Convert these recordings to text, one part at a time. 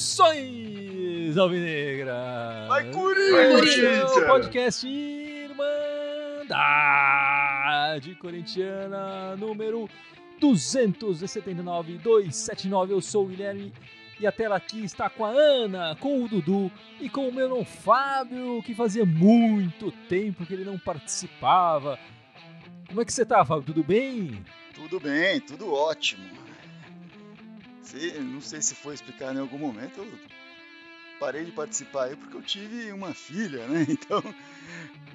Saudações, Alvinegra! Vai, Corinthians! O podcast Irmandade Corintiana, número 279, 279. Eu sou o Guilherme e a tela aqui está com a Ana, com o Dudu e com o meu irmão Fábio, que fazia muito tempo que ele não participava. Como é que você tá, Fábio? Tudo bem? Tudo bem, tudo ótimo. Se, não sei se foi explicado em algum momento, eu parei de participar aí porque eu tive uma filha, né? Então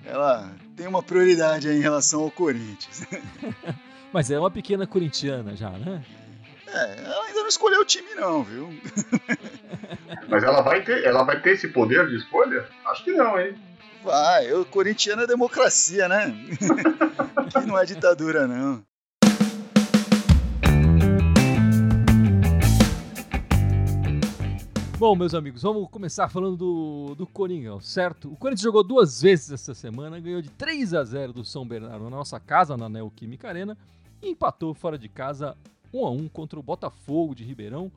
ela tem uma prioridade aí em relação ao Corinthians. Mas é uma pequena corintiana já, né? É, não escolheu o time não, viu? Mas ela vai ter, ela vai ter esse poder de escolha? Acho que não, hein? Vai, o corintiano é democracia, né? que não é ditadura, não. Bom, meus amigos, vamos começar falando do, do Coringão, certo? O Corinthians jogou duas vezes essa semana, ganhou de 3 a 0 do São Bernardo na nossa casa, na Neoquímica Arena, e empatou fora de casa 1 a 1 contra o Botafogo de Ribeirão.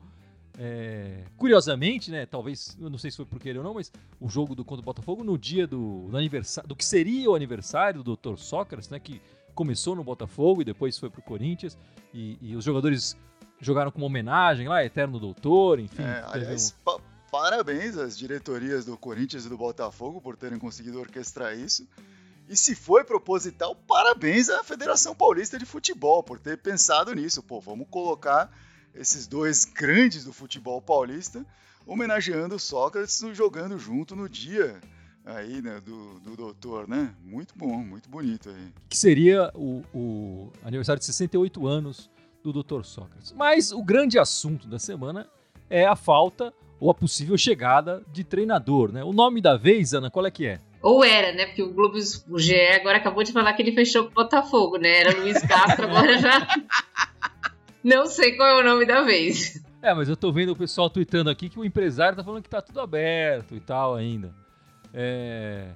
É, curiosamente, né? Talvez, eu não sei se foi por querer ou não, mas o jogo do contra o Botafogo no dia do, do aniversário, do que seria o aniversário do Dr. Sócrates, né? Que começou no Botafogo e depois foi pro Corinthians. E, e os jogadores jogaram como homenagem lá, Eterno Doutor, enfim. É, aliás, um... pa parabéns às diretorias do Corinthians e do Botafogo por terem conseguido orquestrar isso. E se foi proposital, parabéns à Federação Paulista de Futebol por ter pensado nisso. Pô, vamos colocar esses dois grandes do futebol paulista homenageando Sócrates jogando junto no dia aí, né, do, do doutor, né? Muito bom, muito bonito aí. Que seria o, o aniversário de 68 anos do Dr. Sócrates. Mas o grande assunto da semana é a falta ou a possível chegada de treinador, né? O nome da vez, Ana, qual é que é? Ou era, né? Porque o Globo, o GE agora acabou de falar que ele fechou com o Botafogo, né? Era Luiz Castro, agora já. Não sei qual é o nome da vez. É, mas eu tô vendo o pessoal tweetando aqui que o empresário tá falando que tá tudo aberto e tal ainda. É...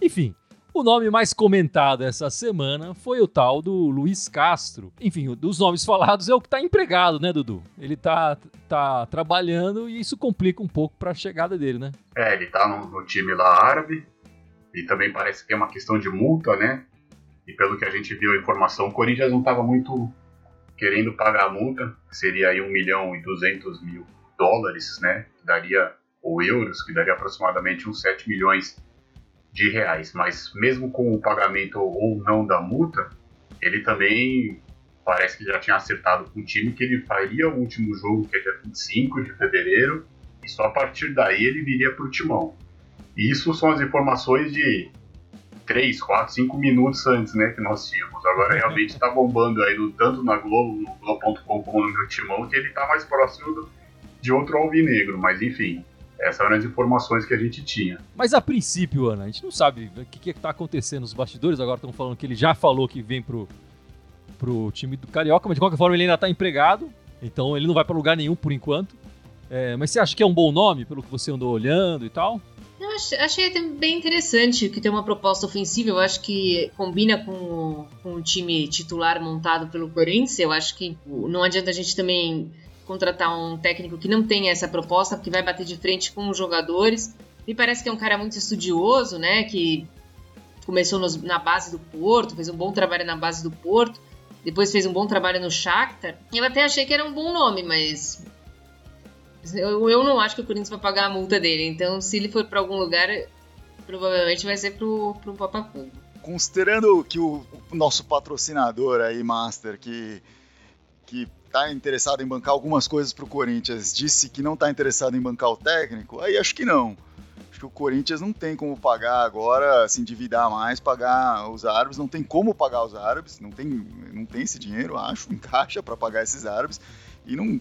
Enfim, o nome mais comentado essa semana foi o tal do Luiz Castro. Enfim, dos nomes falados é o que está empregado, né, Dudu? Ele tá, tá trabalhando e isso complica um pouco para a chegada dele, né? É, ele tá no, no, time lá árabe e também parece que é uma questão de multa, né? E pelo que a gente viu a informação, o Corinthians não estava muito querendo pagar a multa, seria aí 1 milhão e 200 mil dólares, né? Que daria, ou euros, que daria aproximadamente uns 7 milhões de reais. Mas mesmo com o pagamento ou não da multa, ele também parece que já tinha acertado com o time que ele faria o último jogo, que é dia 25 de fevereiro, e só a partir daí ele viria para o timão. E isso são as informações de 3, 4, 5 minutos antes né, que nós tínhamos. Agora realmente está bombando aí tanto na Globo, no Globo.com como no meu timão, que ele está mais próximo do, de outro alvinegro, mas enfim. Essas eram as informações que a gente tinha. Mas a princípio, Ana, a gente não sabe o que está acontecendo nos bastidores. Agora estão falando que ele já falou que vem pro, pro time do Carioca, mas de qualquer forma ele ainda está empregado. Então ele não vai para lugar nenhum por enquanto. É, mas você acha que é um bom nome, pelo que você andou olhando e tal? Eu achei bem interessante que tem uma proposta ofensiva. Eu acho que combina com o, com o time titular montado pelo Corinthians. Eu acho que não adianta a gente também contratar um técnico que não tem essa proposta, porque vai bater de frente com os jogadores. Me parece que é um cara muito estudioso, né? Que começou nos, na base do Porto, fez um bom trabalho na base do Porto, depois fez um bom trabalho no Shakhtar. Eu até achei que era um bom nome, mas eu, eu não acho que o Corinthians vai pagar a multa dele. Então, se ele for para algum lugar, provavelmente vai ser pro, pro Botafogo. Considerando que o, o nosso patrocinador aí, Master, que que está interessado em bancar algumas coisas para o Corinthians disse que não está interessado em bancar o técnico, aí acho que não. Acho que o Corinthians não tem como pagar agora, se endividar mais, pagar os árabes, não tem como pagar os árabes, não tem, não tem esse dinheiro, acho, em caixa para pagar esses árabes, e não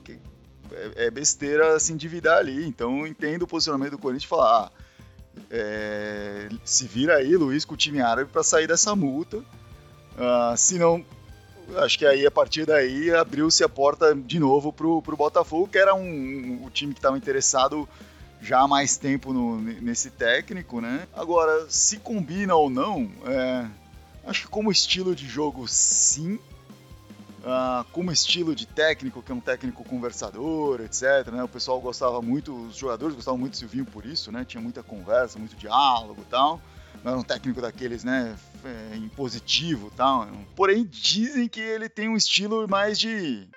é, é, besteira se endividar ali. Então entendo o posicionamento do Corinthians e falar, ah, é, se vira aí, Luiz, com o time árabe para sair dessa multa. Uh, se não acho que aí a partir daí abriu-se a porta de novo pro, pro Botafogo, que era um, um o time que estava interessado já há mais tempo no, nesse técnico, né? Agora, se combina ou não, é, acho que como estilo de jogo, sim. Uh, como estilo de técnico, que é um técnico conversador, etc. Né? O pessoal gostava muito, os jogadores gostavam muito do Silvinho por isso, né? Tinha muita conversa, muito diálogo e tal. Não era um técnico daqueles, né? É, impositivo tal. Porém, dizem que ele tem um estilo mais de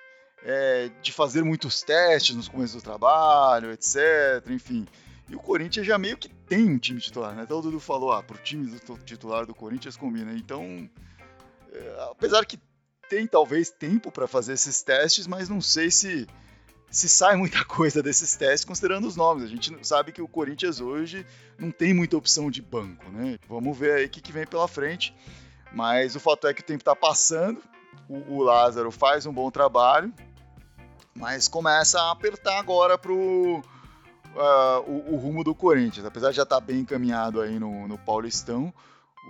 é, de fazer muitos testes nos começos do trabalho, etc. Enfim. E o Corinthians já meio que tem um time titular, né? Até o Dudu falou, ah, pro time titular do Corinthians combina. Então, é, apesar que tem talvez tempo para fazer esses testes, mas não sei se se sai muita coisa desses testes considerando os nomes. A gente sabe que o Corinthians hoje não tem muita opção de banco, né? Vamos ver aí o que, que vem pela frente. Mas o fato é que o tempo está passando, o, o Lázaro faz um bom trabalho, mas começa a apertar agora pro uh, o, o, rumo do Corinthians. Apesar de já estar tá bem encaminhado aí no, no Paulistão,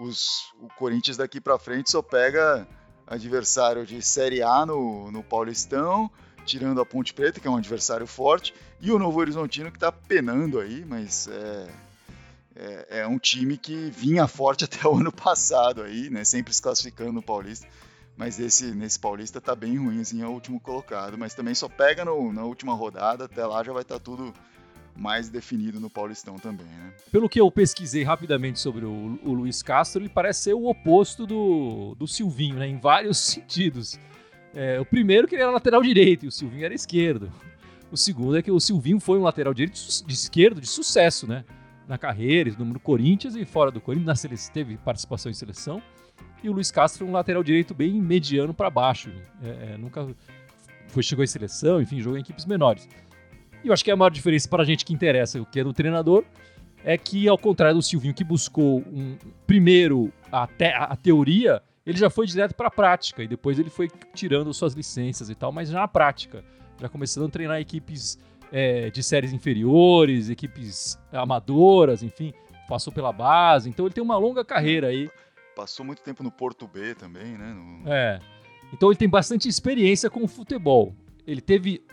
os, o Corinthians daqui para frente só pega adversário de Série A no, no Paulistão, tirando a Ponte Preta, que é um adversário forte, e o Novo Horizontino que está penando aí, mas é, é, é, um time que vinha forte até o ano passado aí, né? Sempre se classificando no Paulista mas esse nesse Paulista tá bem ruim, assim, é o último colocado. Mas também só pega no, na última rodada, até lá já vai estar tá tudo mais definido no Paulistão também, né? Pelo que eu pesquisei rapidamente sobre o, o Luiz Castro, ele parece ser o oposto do, do Silvinho, né? Em vários sentidos. É, o primeiro que ele era lateral direito e o Silvinho era esquerdo. O segundo é que o Silvinho foi um lateral direito de esquerdo de sucesso, né? Na carreira, no Corinthians e fora do Corinthians, na teve participação em seleção. E o Luiz Castro, um lateral direito bem mediano para baixo. É, é, nunca foi, chegou em seleção, enfim, jogou em equipes menores. E eu acho que a maior diferença para a gente que interessa, o que é do treinador, é que, ao contrário do Silvinho, que buscou um, primeiro a, te, a teoria, ele já foi direto para a prática e depois ele foi tirando suas licenças e tal, mas já na prática, já começando a treinar equipes é, de séries inferiores, equipes amadoras, enfim, passou pela base, então ele tem uma longa carreira aí Passou muito tempo no Porto B também, né? No... É. Então ele tem bastante experiência com o futebol. Ele teve,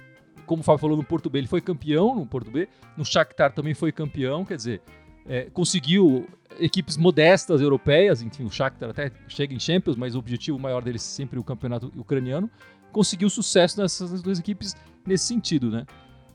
como o Fábio falou, no Porto B, ele foi campeão no Porto B. No Shakhtar também foi campeão, quer dizer, é, conseguiu equipes modestas europeias, enfim, o Shakhtar até chega em Champions, mas o objetivo maior dele é sempre o campeonato ucraniano. Conseguiu sucesso nessas duas equipes nesse sentido, né?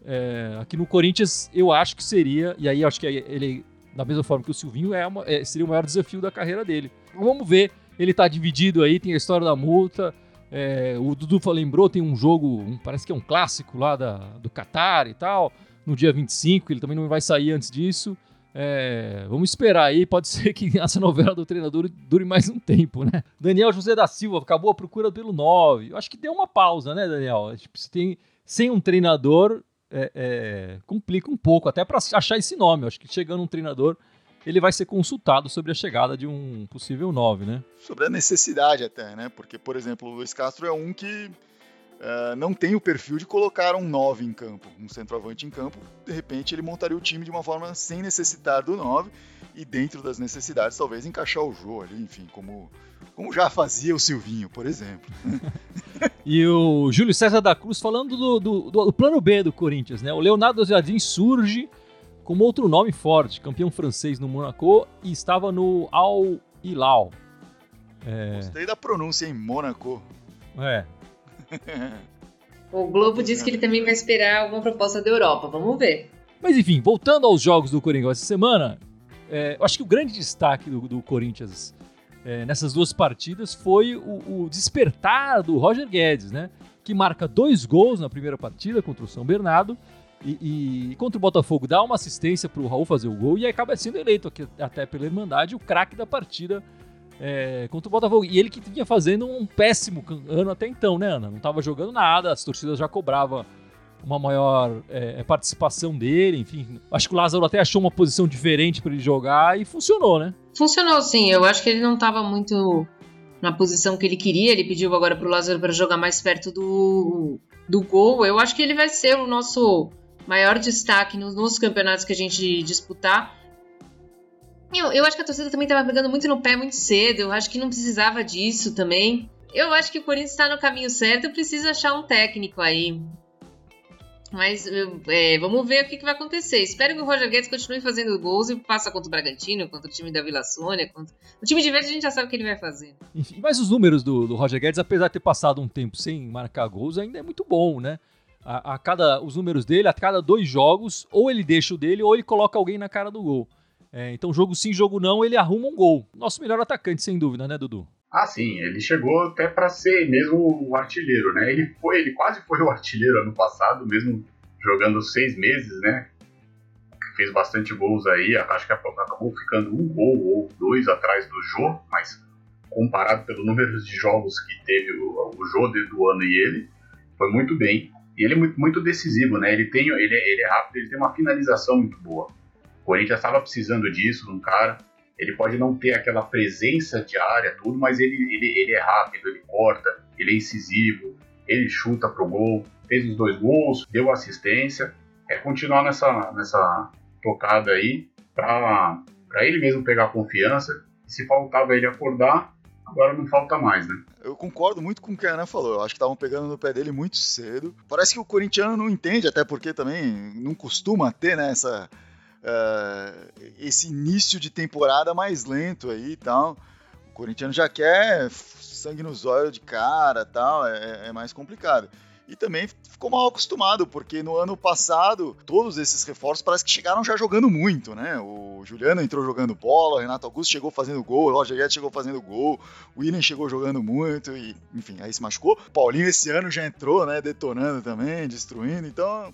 É, aqui no Corinthians, eu acho que seria, e aí acho que ele da mesma forma que o Silvinho, é, uma, é seria o maior desafio da carreira dele. Vamos ver, ele tá dividido aí, tem a história da multa. É, o Dudu lembrou, tem um jogo, um, parece que é um clássico lá da, do Qatar e tal, no dia 25, ele também não vai sair antes disso. É, vamos esperar aí, pode ser que essa novela do treinador dure mais um tempo, né? Daniel José da Silva acabou a procura pelo 9. Eu acho que deu uma pausa, né, Daniel? Tipo, se tem, sem um treinador, é, é, complica um pouco, até para achar esse nome. Eu acho que chegando um treinador, ele vai ser consultado sobre a chegada de um possível 9, né? Sobre a necessidade até, né? Porque, por exemplo, o Luiz Castro é um que uh, não tem o perfil de colocar um 9 em campo, um centroavante em campo. De repente, ele montaria o time de uma forma sem necessitar do 9 e dentro das necessidades, talvez encaixar o Jô ali, enfim, como, como já fazia o Silvinho, por exemplo. e o Júlio César da Cruz falando do, do, do, plano B do Corinthians, né? O Leonardo Jardim surge com outro nome forte, campeão francês no Monaco e estava no Al Hilal. É... Gostei da pronúncia em Monaco. É. o Globo disse que ele também vai esperar alguma proposta da Europa. Vamos ver. Mas enfim, voltando aos jogos do Coringão essa semana, é, eu acho que o grande destaque do, do Corinthians é, nessas duas partidas foi o, o, despertar do Roger Guedes, né? Que marca dois gols na primeira partida contra o São Bernardo e, e contra o Botafogo dá uma assistência para o Raul fazer o gol e acaba sendo eleito aqui, até pela Irmandade o craque da partida é, contra o Botafogo. E ele que vinha fazendo um péssimo ano até então, né, Ana? Não estava jogando nada, as torcidas já cobravam uma maior é, participação dele, enfim. Acho que o Lázaro até achou uma posição diferente para ele jogar e funcionou, né? Funcionou sim, eu acho que ele não estava muito na posição que ele queria, ele pediu agora para o Lázaro para jogar mais perto do, do gol. Eu acho que ele vai ser o nosso maior destaque nos, nos campeonatos que a gente disputar. Eu, eu acho que a torcida também estava pegando muito no pé muito cedo, eu acho que não precisava disso também. Eu acho que o Corinthians está no caminho certo, precisa achar um técnico aí Mas é, vamos ver o que, que, vai acontecer. Espero que o Roger Guedes continue fazendo gols e faça contra o Bragantino, contra o time da Vila Sônia. Contra... O time de verde a gente já sabe o que ele vai fazer. Enfim, mas os números do, do Roger Guedes, apesar de ter passado um tempo sem marcar gols, ainda é muito bom, né? A, a, cada, os números dele, a cada dois jogos, ou ele deixa o dele, ou ele coloca alguém na cara do gol. É, então, jogo sim, jogo não, ele arruma um gol. Nosso melhor atacante, sem dúvida, né, Dudu? Ah, sim, ele chegou até para ser mesmo o artilheiro, né? Ele foi, ele quase foi o artilheiro ano passado, mesmo jogando seis meses, né? Fez bastante gols aí, acho que acabou ficando um gol ou dois atrás do Jô, mas comparado pelo número de jogos que teve o, o Jô do ano e ele, foi muito bem. E ele é muito, muito decisivo, né? Ele, tem, ele, ele é rápido, ele tem uma finalização muito boa. O Corinthians estava precisando disso, num cara. Ele pode não ter aquela presença de área, tudo, mas ele, ele, ele é rápido, ele corta, ele é incisivo, ele chuta pro gol, fez os dois gols, deu assistência. É continuar nessa, nessa tocada aí para ele mesmo pegar confiança. E se faltava ele acordar, agora não falta mais, né? Eu concordo muito com o que a Ana falou. Eu acho que estavam pegando no pé dele muito cedo. Parece que o corintiano não entende, até porque também não costuma ter né, essa, uh, esse início de temporada mais lento aí e tal. O corintiano já quer sangue nos olhos de cara tal, é, é mais complicado e também ficou mal acostumado, porque no ano passado todos esses reforços parece que chegaram já jogando muito, né? O Juliano entrou jogando bola, o Renato Augusto chegou fazendo gol, o Roger Guedes chegou fazendo gol, o William chegou jogando muito e, enfim, aí se machucou. O Paulinho esse ano já entrou, né, detonando também, destruindo, então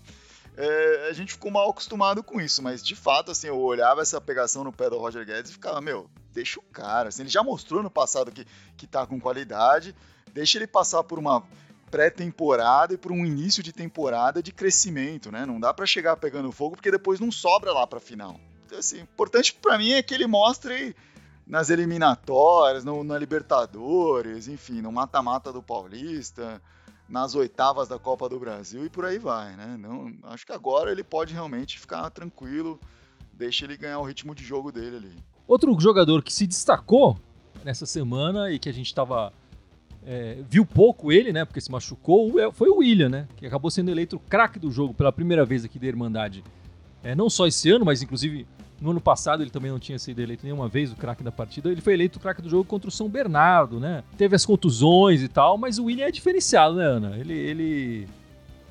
é, a gente ficou mal acostumado com isso, mas de fato, assim, eu olhava essa pegação no pé do Roger Guedes e ficava, meu, deixa o cara, assim, ele já mostrou no passado que, que tá com qualidade, deixa ele passar por uma pré-temporada e por um início de temporada de crescimento, né? Não dá para chegar pegando fogo porque depois não sobra lá para final. Então, assim, importante para mim é que ele mostre nas eliminatórias, no, na Libertadores, enfim, no mata-mata do Paulista, nas oitavas da Copa do Brasil e por aí vai, né? Não, acho que agora ele pode realmente ficar tranquilo, deixa ele ganhar o ritmo de jogo dele ali. Outro jogador que se destacou nessa semana e que a gente estava é, viu pouco ele, né? Porque se machucou, foi o William, né? Que acabou sendo eleito craque do jogo pela primeira vez aqui da Irmandade. É, não só esse ano, mas inclusive no ano passado ele também não tinha sido eleito nenhuma vez o craque da partida. Ele foi eleito o craque do jogo contra o São Bernardo, né? Teve as contusões e tal, mas o William é diferenciado, né, Ana? Ele, ele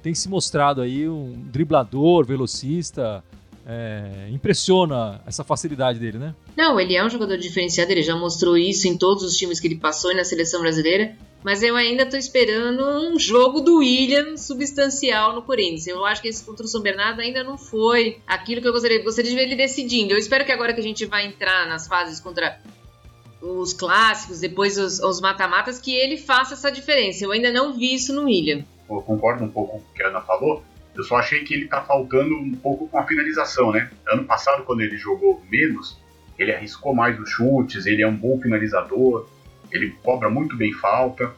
tem se mostrado aí um driblador, velocista, é, impressiona essa facilidade dele, né? Não, ele é um jogador diferenciado, ele já mostrou isso em todos os times que ele passou e na seleção brasileira. Mas eu ainda estou esperando um jogo do William substancial no Corinthians. Eu acho que esse contra o São Bernardo ainda não foi aquilo que eu gostaria. Eu gostaria de ver ele decidindo. Eu espero que agora que a gente vai entrar nas fases contra os clássicos, depois os mata-matas, que ele faça essa diferença. Eu ainda não vi isso no William. Eu concordo um pouco com o que a Ana falou. Eu só achei que ele tá faltando um pouco com a finalização, né? Ano passado, quando ele jogou menos, ele arriscou mais os chutes, ele é um bom finalizador, ele cobra muito bem falta.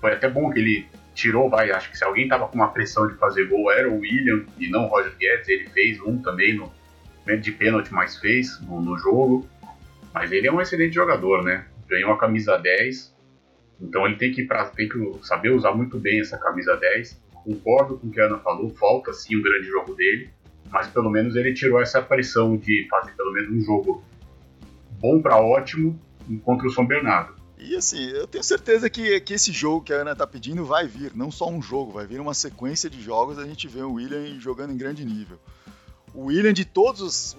Foi até bom que ele tirou, vai, acho que se alguém tava com uma pressão de fazer gol era o William e não o Roger Guedes, ele fez um também no de pênalti, mas fez no, no jogo. Mas ele é um excelente jogador, né? Ganhou a camisa 10, então ele tem que, pra, tem que saber usar muito bem essa camisa 10 concordo com o que a Ana falou, falta sim o grande jogo dele, mas pelo menos ele tirou essa pressão de fazer pelo menos um jogo bom para ótimo contra o São Bernardo. E assim, eu tenho certeza que, que esse jogo que a Ana tá pedindo vai vir, não só um jogo, vai vir uma sequência de jogos, a gente vê o William jogando em grande nível. O William, de todas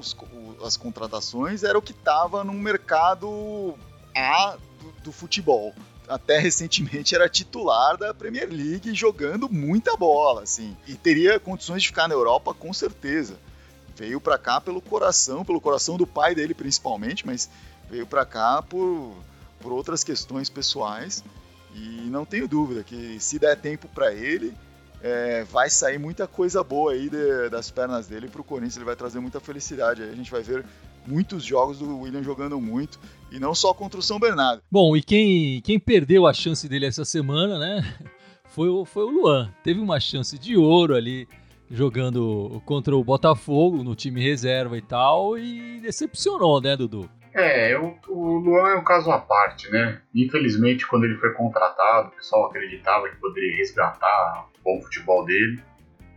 as contratações, era o que estava no mercado A do, do futebol até recentemente era titular da Premier League jogando muita bola, assim, e teria condições de ficar na Europa com certeza. Veio para cá pelo coração, pelo coração do pai dele principalmente, mas veio para cá por, por outras questões pessoais e não tenho dúvida que se der tempo para ele, é, vai sair muita coisa boa aí de, das pernas dele para o Corinthians. Ele vai trazer muita felicidade. A gente vai ver muitos jogos do William jogando muito e não só contra o São Bernardo. Bom, e quem, quem perdeu a chance dele essa semana, né? Foi o, foi o Luan. Teve uma chance de ouro ali jogando contra o Botafogo no time reserva e tal e decepcionou, né, Dudu? É, o, o Luan é um caso à parte, né? Infelizmente, quando ele foi contratado, o pessoal acreditava que poderia resgatar o bom futebol dele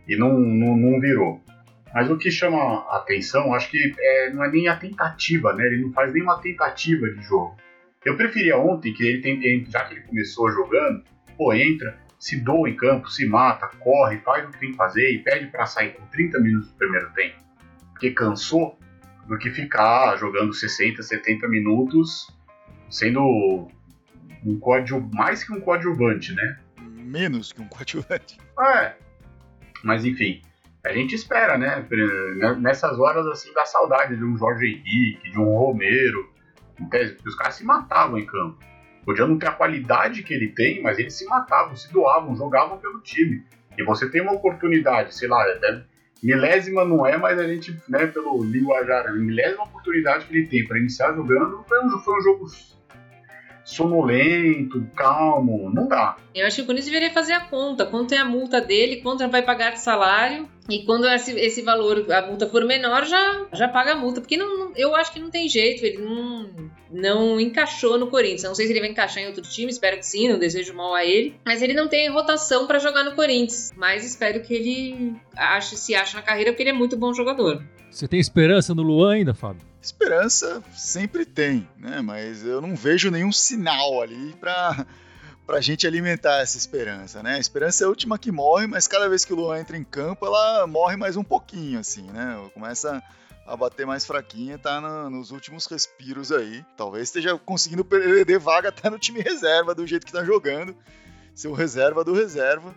e não, não, não virou. Mas o que chama a atenção, acho que é, não é nem a tentativa, né? Ele não faz nenhuma tentativa de jogo. Eu preferia ontem que ele tem, já que ele começou jogando, pô, entra, se doa em campo, se mata, corre, faz o que tem que fazer e pede para sair com 30 minutos do primeiro tempo, porque cansou, do que ficar jogando 60, 70 minutos, sendo um código mais que um coadjuvante, né? Menos que um coadjuvante. É. Mas enfim, a gente espera, né? Nessas horas assim da saudade de um Jorge Henrique, de um Romero, porque os caras se matavam em campo. Podia não ter a qualidade que ele tem, mas eles se matavam, se doavam, jogavam pelo time. E você tem uma oportunidade, sei lá, é, milésima não é, mas a gente, né, pelo linguajar, a milésima oportunidade que ele tem para iniciar jogando foi um, foi um jogo sonolento, calmo, não dá. Eu acho que o Corinthians deveria fazer a conta, quanto é a multa dele, quanto vai pagar de salário, e quando esse, esse valor, a multa for menor, já, já paga a multa, porque não, eu acho que não tem jeito, ele não, não encaixou no Corinthians. Não sei se ele vai encaixar em outro time, espero que sim, não desejo mal a ele, mas ele não tem rotação para jogar no Corinthians, mas espero que ele ache, se ache na carreira, porque ele é muito bom jogador. Você tem esperança no Luan ainda, Fábio? Esperança sempre tem, né? Mas eu não vejo nenhum sinal ali para pra gente alimentar essa esperança, né? A esperança é a última que morre, mas cada vez que o Luan entra em campo, ela morre mais um pouquinho, assim, né? Começa a bater mais fraquinha, tá no, nos últimos respiros aí. Talvez esteja conseguindo perder vaga até no time reserva, do jeito que tá jogando. Ser o reserva do reserva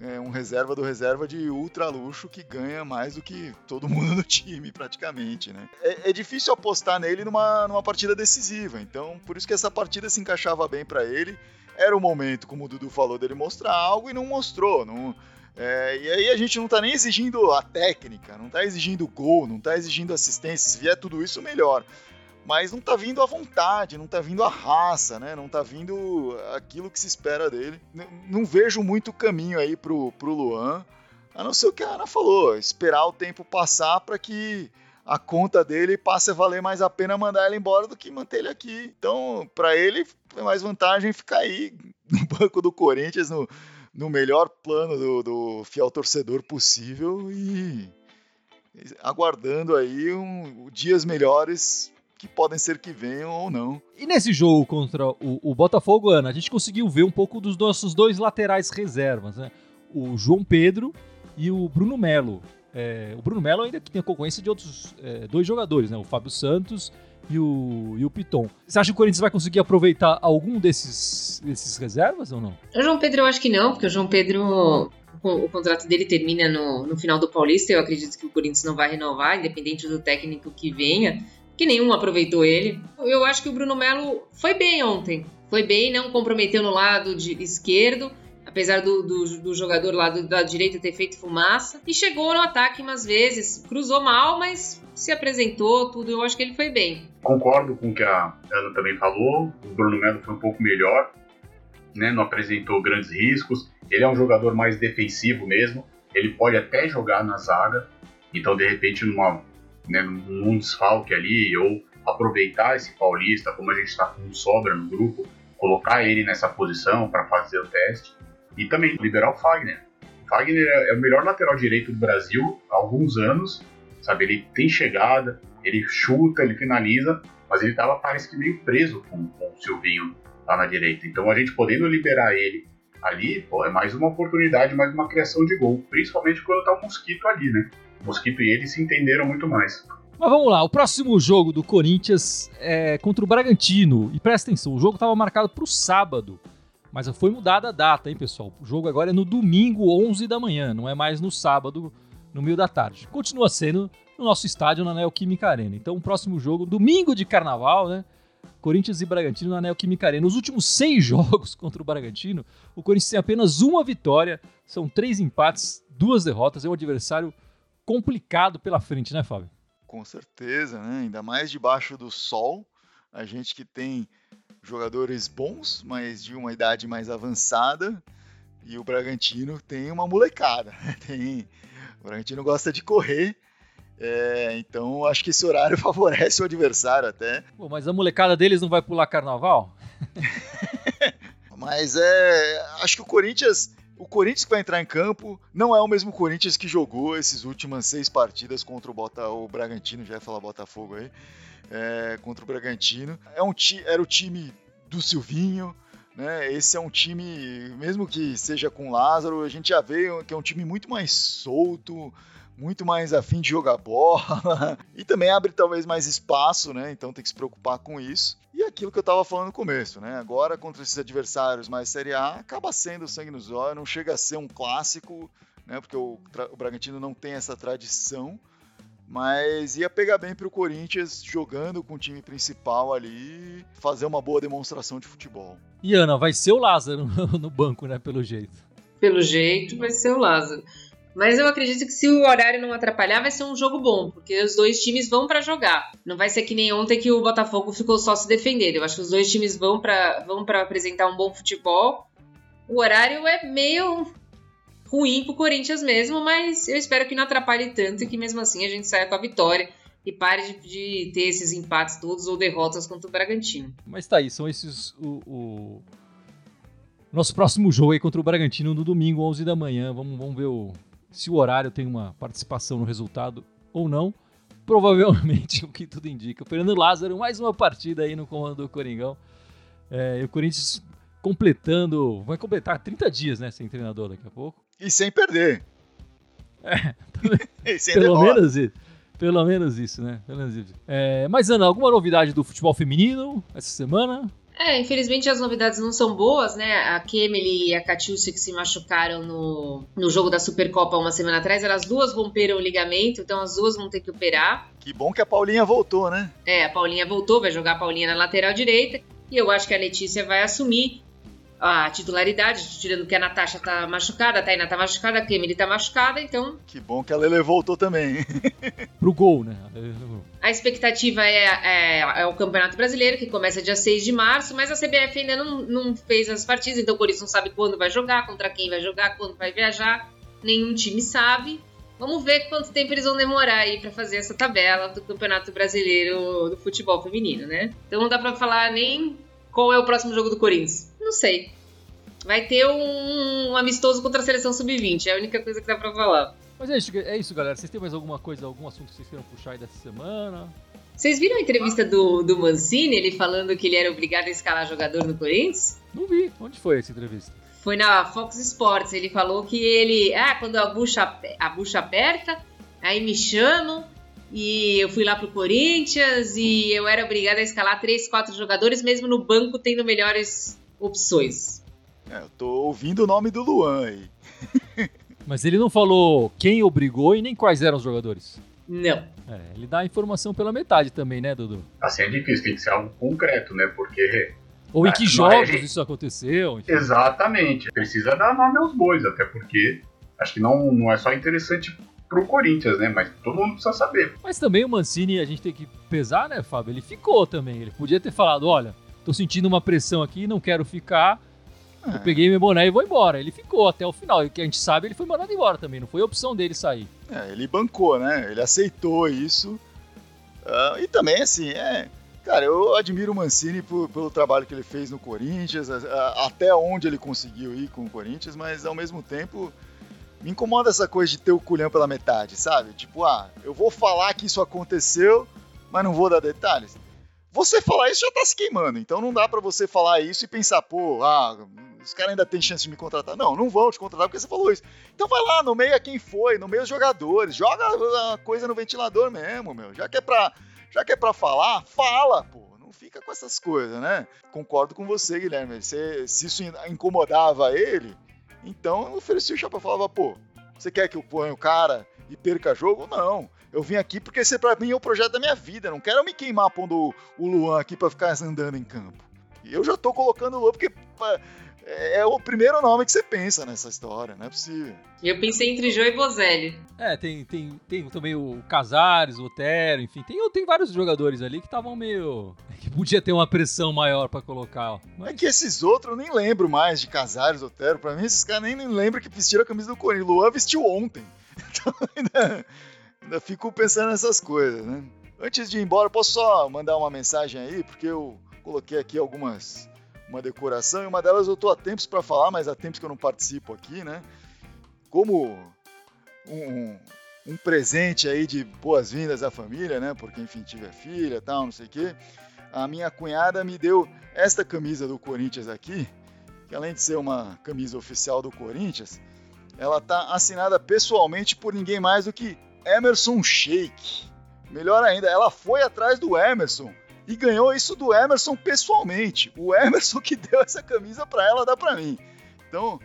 é, um reserva do reserva de ultra luxo que ganha mais do que todo mundo no time, praticamente, né? É, é difícil apostar nele numa, numa partida decisiva, então por isso que essa partida se encaixava bem para ele. Era o momento, como o Dudu falou, dele mostrar algo e não mostrou. Não, é, e aí a gente não tá nem exigindo a técnica, não tá exigindo gol, não tá exigindo assistência. Se vier tudo isso, melhor mas não tá vindo a vontade, não tá vindo a raça, né? Não tá vindo aquilo que se espera dele. N não vejo muito caminho aí pro, pro Luan, a não ser o que a Ana falou, esperar o tempo passar para que a conta dele passe a valer mais a pena mandar ele embora do que manter ele aqui. Então, para ele, é mais vantagem ficar aí no banco do Corinthians, no, no melhor plano do, do fiel torcedor possível e aguardando aí um, dias melhores que podem ser que venham ou não. E nesse jogo contra o, o Botafogo, Ana, a gente conseguiu ver um pouco dos nossos dois laterais reservas, né? O João Pedro e o Bruno Melo. É, o Bruno Melo ainda que tem a concorrência de outros é, dois jogadores, né? O Fábio Santos e o, e o Piton. Você acha que o Corinthians vai conseguir aproveitar algum desses, desses reservas ou não? O João Pedro eu acho que não, porque o João Pedro o contrato dele termina no, no final do Paulista. Eu acredito que o Corinthians não vai renovar, independente do técnico que venha que nenhum aproveitou ele. Eu acho que o Bruno Melo foi bem ontem. Foi bem, não comprometeu no lado de esquerdo, apesar do, do, do jogador lá do, da direita ter feito fumaça. E chegou no ataque umas vezes. Cruzou mal, mas se apresentou, tudo. Eu acho que ele foi bem. Concordo com o que a Ana também falou. O Bruno Melo foi um pouco melhor. Né, não apresentou grandes riscos. Ele é um jogador mais defensivo mesmo. Ele pode até jogar na zaga. Então, de repente, numa né, num desfalque ali, ou aproveitar esse paulista, como a gente está com sobra no grupo, colocar ele nessa posição para fazer o teste. E também liberar o Fagner. O Fagner é, é o melhor lateral direito do Brasil há alguns anos, sabe? Ele tem chegada, ele chuta, ele finaliza, mas ele estava parece que meio preso com, com o Silvinho lá na direita. Então a gente podendo liberar ele ali, pô, é mais uma oportunidade, mais uma criação de gol, principalmente quando tá o Mosquito ali, né? Mosquito e ele se entenderam muito mais. Mas vamos lá, o próximo jogo do Corinthians é contra o Bragantino. E presta atenção, o jogo estava marcado para o sábado, mas foi mudada a data, hein, pessoal? O jogo agora é no domingo, 11 da manhã, não é mais no sábado, no meio da tarde. Continua sendo no nosso estádio, na Neoquímica Arena. Então, o próximo jogo, domingo de carnaval, né? Corinthians e Bragantino na Neoquímica Arena. Nos últimos seis jogos contra o Bragantino, o Corinthians tem apenas uma vitória, são três empates, duas derrotas. É um adversário complicado pela frente, né, Fábio? Com certeza, né? Ainda mais debaixo do sol. A gente que tem jogadores bons, mas de uma idade mais avançada. E o Bragantino tem uma molecada. Tem... O Bragantino gosta de correr. É, então acho que esse horário favorece o adversário até. Pô, mas a molecada deles não vai pular carnaval? mas é. Acho que o Corinthians o Corinthians que vai entrar em campo não é o mesmo Corinthians que jogou essas últimas seis partidas contra o, Bota, o Bragantino, já ia falar Botafogo aí, é, contra o Bragantino. É um, era o time do Silvinho, né? Esse é um time, mesmo que seja com Lázaro, a gente já vê que é um time muito mais solto, muito mais afim de jogar bola e também abre talvez mais espaço, né? Então tem que se preocupar com isso. E aquilo que eu estava falando no começo, né? Agora contra esses adversários mais Série A, acaba sendo sangue nos olhos, não chega a ser um clássico, né? Porque o, o Bragantino não tem essa tradição, mas ia pegar bem para o Corinthians jogando com o time principal ali, fazer uma boa demonstração de futebol. E Ana, vai ser o Lázaro no banco, né? Pelo jeito. Pelo jeito, vai ser o Lázaro. Mas eu acredito que se o horário não atrapalhar, vai ser um jogo bom, porque os dois times vão para jogar. Não vai ser que nem ontem que o Botafogo ficou só se defendendo. Eu acho que os dois times vão para vão para apresentar um bom futebol. O horário é meio ruim pro Corinthians mesmo, mas eu espero que não atrapalhe tanto e que mesmo assim a gente saia com a vitória e pare de, de ter esses empates todos ou derrotas contra o Bragantino. Mas tá aí, são esses o, o... nosso próximo jogo aí contra o Bragantino no domingo, 11 da manhã. Vamos, vamos ver o, se o horário tem uma participação no resultado ou não. Provavelmente, o que tudo indica. O Fernando Lázaro, mais uma partida aí no comando do Coringão. É, e o Corinthians completando. Vai completar 30 dias, né? Sem treinador daqui a pouco. E sem perder. É, pelo menos isso. Pelo menos isso, né? Pelo menos isso. É, mas, Ana, alguma novidade do futebol feminino essa semana? É, infelizmente as novidades não são boas, né? A Kemily e a Katiusia que se machucaram no, no jogo da Supercopa uma semana atrás, elas duas romperam o ligamento, então as duas vão ter que operar. Que bom que a Paulinha voltou, né? É, a Paulinha voltou, vai jogar a Paulinha na lateral direita, e eu acho que a Letícia vai assumir a titularidade, tirando que a Natasha tá machucada, a Tainá tá machucada, a Kemily tá machucada, então. Que bom que a Lele voltou também. Pro gol, né? A expectativa é, é, é, o Campeonato Brasileiro, que começa dia 6 de março, mas a CBF ainda não, não fez as partidas, então por isso não sabe quando vai jogar, contra quem vai jogar, quando vai viajar, nenhum time sabe. Vamos ver quanto tempo eles vão demorar aí para fazer essa tabela do Campeonato Brasileiro do futebol feminino, né? Então não dá para falar nem qual é o próximo jogo do Corinthians. Não sei. Vai ter um, um amistoso contra a seleção sub-20, é a única coisa que dá pra falar. Mas é isso, é isso, galera. Vocês têm mais alguma coisa, algum assunto que vocês queiram puxar aí dessa semana? Vocês viram a entrevista do, do Mancini, ele falando que ele era obrigado a escalar jogador no Corinthians? Não vi. Onde foi essa entrevista? Foi na Fox Sports. Ele falou que ele. Ah, quando a bucha, a bucha aperta, aí me chamam e eu fui lá pro Corinthians e eu era obrigada a escalar três, quatro jogadores, mesmo no banco tendo melhores opções. É, eu tô ouvindo o nome do Luan aí. Mas ele não falou quem obrigou e nem quais eram os jogadores. Não. É, ele dá a informação pela metade também, né, Dudu? Assim é difícil, tem que ser algo concreto, né? Porque. Ou em que jogos isso aconteceu? Enfim. Exatamente. Precisa dar nome aos bois, até porque acho que não, não é só interessante pro Corinthians, né? Mas todo mundo precisa saber. Mas também o Mancini, a gente tem que pesar, né, Fábio? Ele ficou também. Ele podia ter falado: olha, tô sentindo uma pressão aqui, não quero ficar. Eu peguei meu boné e vou embora. Ele ficou até o final. E o que a gente sabe, ele foi mandado embora também. Não foi opção dele sair. É, ele bancou, né? Ele aceitou isso. Uh, e também, assim, é. Cara, eu admiro o Mancini por, pelo trabalho que ele fez no Corinthians, até onde ele conseguiu ir com o Corinthians, mas ao mesmo tempo me incomoda essa coisa de ter o culhão pela metade, sabe? Tipo, ah, eu vou falar que isso aconteceu, mas não vou dar detalhes. Você falar isso já tá se queimando, então não dá para você falar isso e pensar, pô, ah, os caras ainda têm chance de me contratar. Não, não vão te contratar porque você falou isso. Então vai lá, nomeia quem foi, nomeia os jogadores, joga a coisa no ventilador mesmo, meu. Já que é pra, já que é pra falar, fala, pô. Não fica com essas coisas, né? Concordo com você, Guilherme. Se, se isso incomodava ele, então eu ofereci o chapa falava, pô, você quer que eu ponha o cara e perca jogo? Não. Eu vim aqui porque esse pra mim é o projeto da minha vida. Não quero me queimar pondo o Luan aqui para ficar andando em campo. E eu já tô colocando o Luan porque é, é o primeiro nome que você pensa nessa história, não é possível. Eu pensei entre Jô e Bozelli. É, tem, tem, tem também o Casares, o Otero, enfim, tem, tem vários jogadores ali que estavam meio. que podia ter uma pressão maior para colocar. Mas... É que esses outros eu nem lembro mais de Casares, Otero. Pra mim, esses caras nem, nem lembram que vestiram a camisa do Corinthians. Luan vestiu ontem. Então ainda, ainda fico pensando nessas coisas, né? Antes de ir embora, posso só mandar uma mensagem aí, porque eu coloquei aqui algumas uma decoração, e uma delas eu tô há tempos para falar, mas há tempos que eu não participo aqui, né? Como um, um presente aí de boas-vindas à família, né? Porque, enfim, tive a filha tal, não sei o quê. A minha cunhada me deu esta camisa do Corinthians aqui, que além de ser uma camisa oficial do Corinthians, ela tá assinada pessoalmente por ninguém mais do que Emerson Sheik. Melhor ainda, ela foi atrás do Emerson e ganhou isso do Emerson pessoalmente. O Emerson que deu essa camisa para ela dar para mim. Então,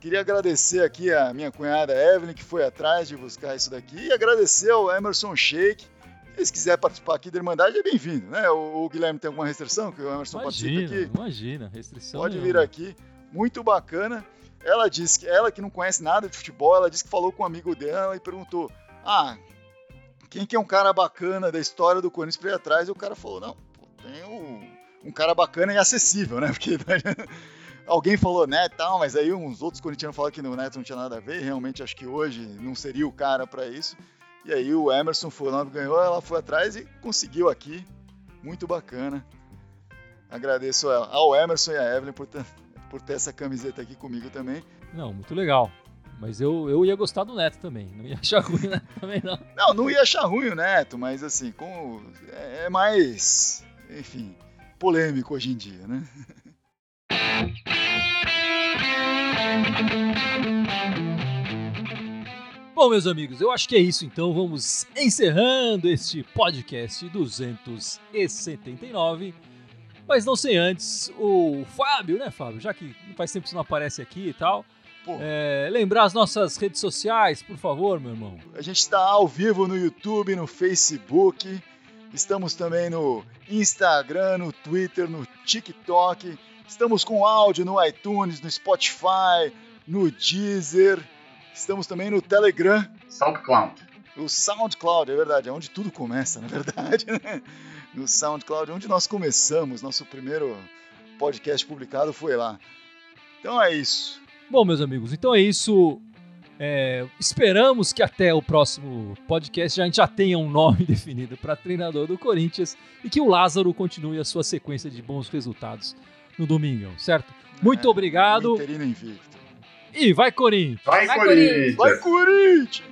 queria agradecer aqui a minha cunhada Evelyn que foi atrás de buscar isso daqui e agradecer ao Emerson Sheik. Se quiser participar aqui da Irmandade, é bem-vindo, né? O, o, Guilherme tem alguma restrição que o Emerson imagina, participe aqui? Imagina, restrição. Pode nenhuma. vir aqui, muito bacana. Ela disse que ela que não conhece nada de futebol, ela disse que falou com um amigo dela e perguntou: "Ah, quem que é um cara bacana da história do Corinthians para ir atrás?" E o cara falou: "Não, pô, tem um, um cara bacana e acessível, né? Porque alguém falou Neto, tal, mas aí uns outros corintianos falaram que no Neto não tinha nada a ver. Realmente acho que hoje não seria o cara para isso. E aí o Emerson foi lá, ganhou, ela foi atrás e conseguiu aqui. Muito bacana. Agradeço ao Emerson e a Evelyn por ter, por ter essa camiseta aqui comigo também. Não, muito legal. Mas eu, eu ia gostar do Neto também. Não ia achar ruim né? também, não. Não, não ia achar ruim o Neto, mas assim, com, é, é mais, enfim, polêmico hoje em dia, né? Bom, meus amigos, eu acho que é isso então. Vamos encerrando este podcast 279. Mas não sei antes, o Fábio, né, Fábio? Já que faz tempo que você não aparece aqui e tal. É, lembrar as nossas redes sociais, por favor, meu irmão. A gente está ao vivo no YouTube, no Facebook. Estamos também no Instagram, no Twitter, no TikTok. Estamos com áudio no iTunes, no Spotify, no Deezer. Estamos também no Telegram. SoundCloud. O SoundCloud, é verdade, é onde tudo começa, na verdade. Né? No SoundCloud, onde nós começamos, nosso primeiro podcast publicado foi lá. Então é isso. Bom, meus amigos, então é isso. É, esperamos que até o próximo podcast a gente já tenha um nome definido para treinador do Corinthians e que o Lázaro continue a sua sequência de bons resultados no domingão, certo? Muito É, obrigado. Interino invicto. E vai, Corinthians! Vai, Vai, Corinthians! Vai, Corinthians!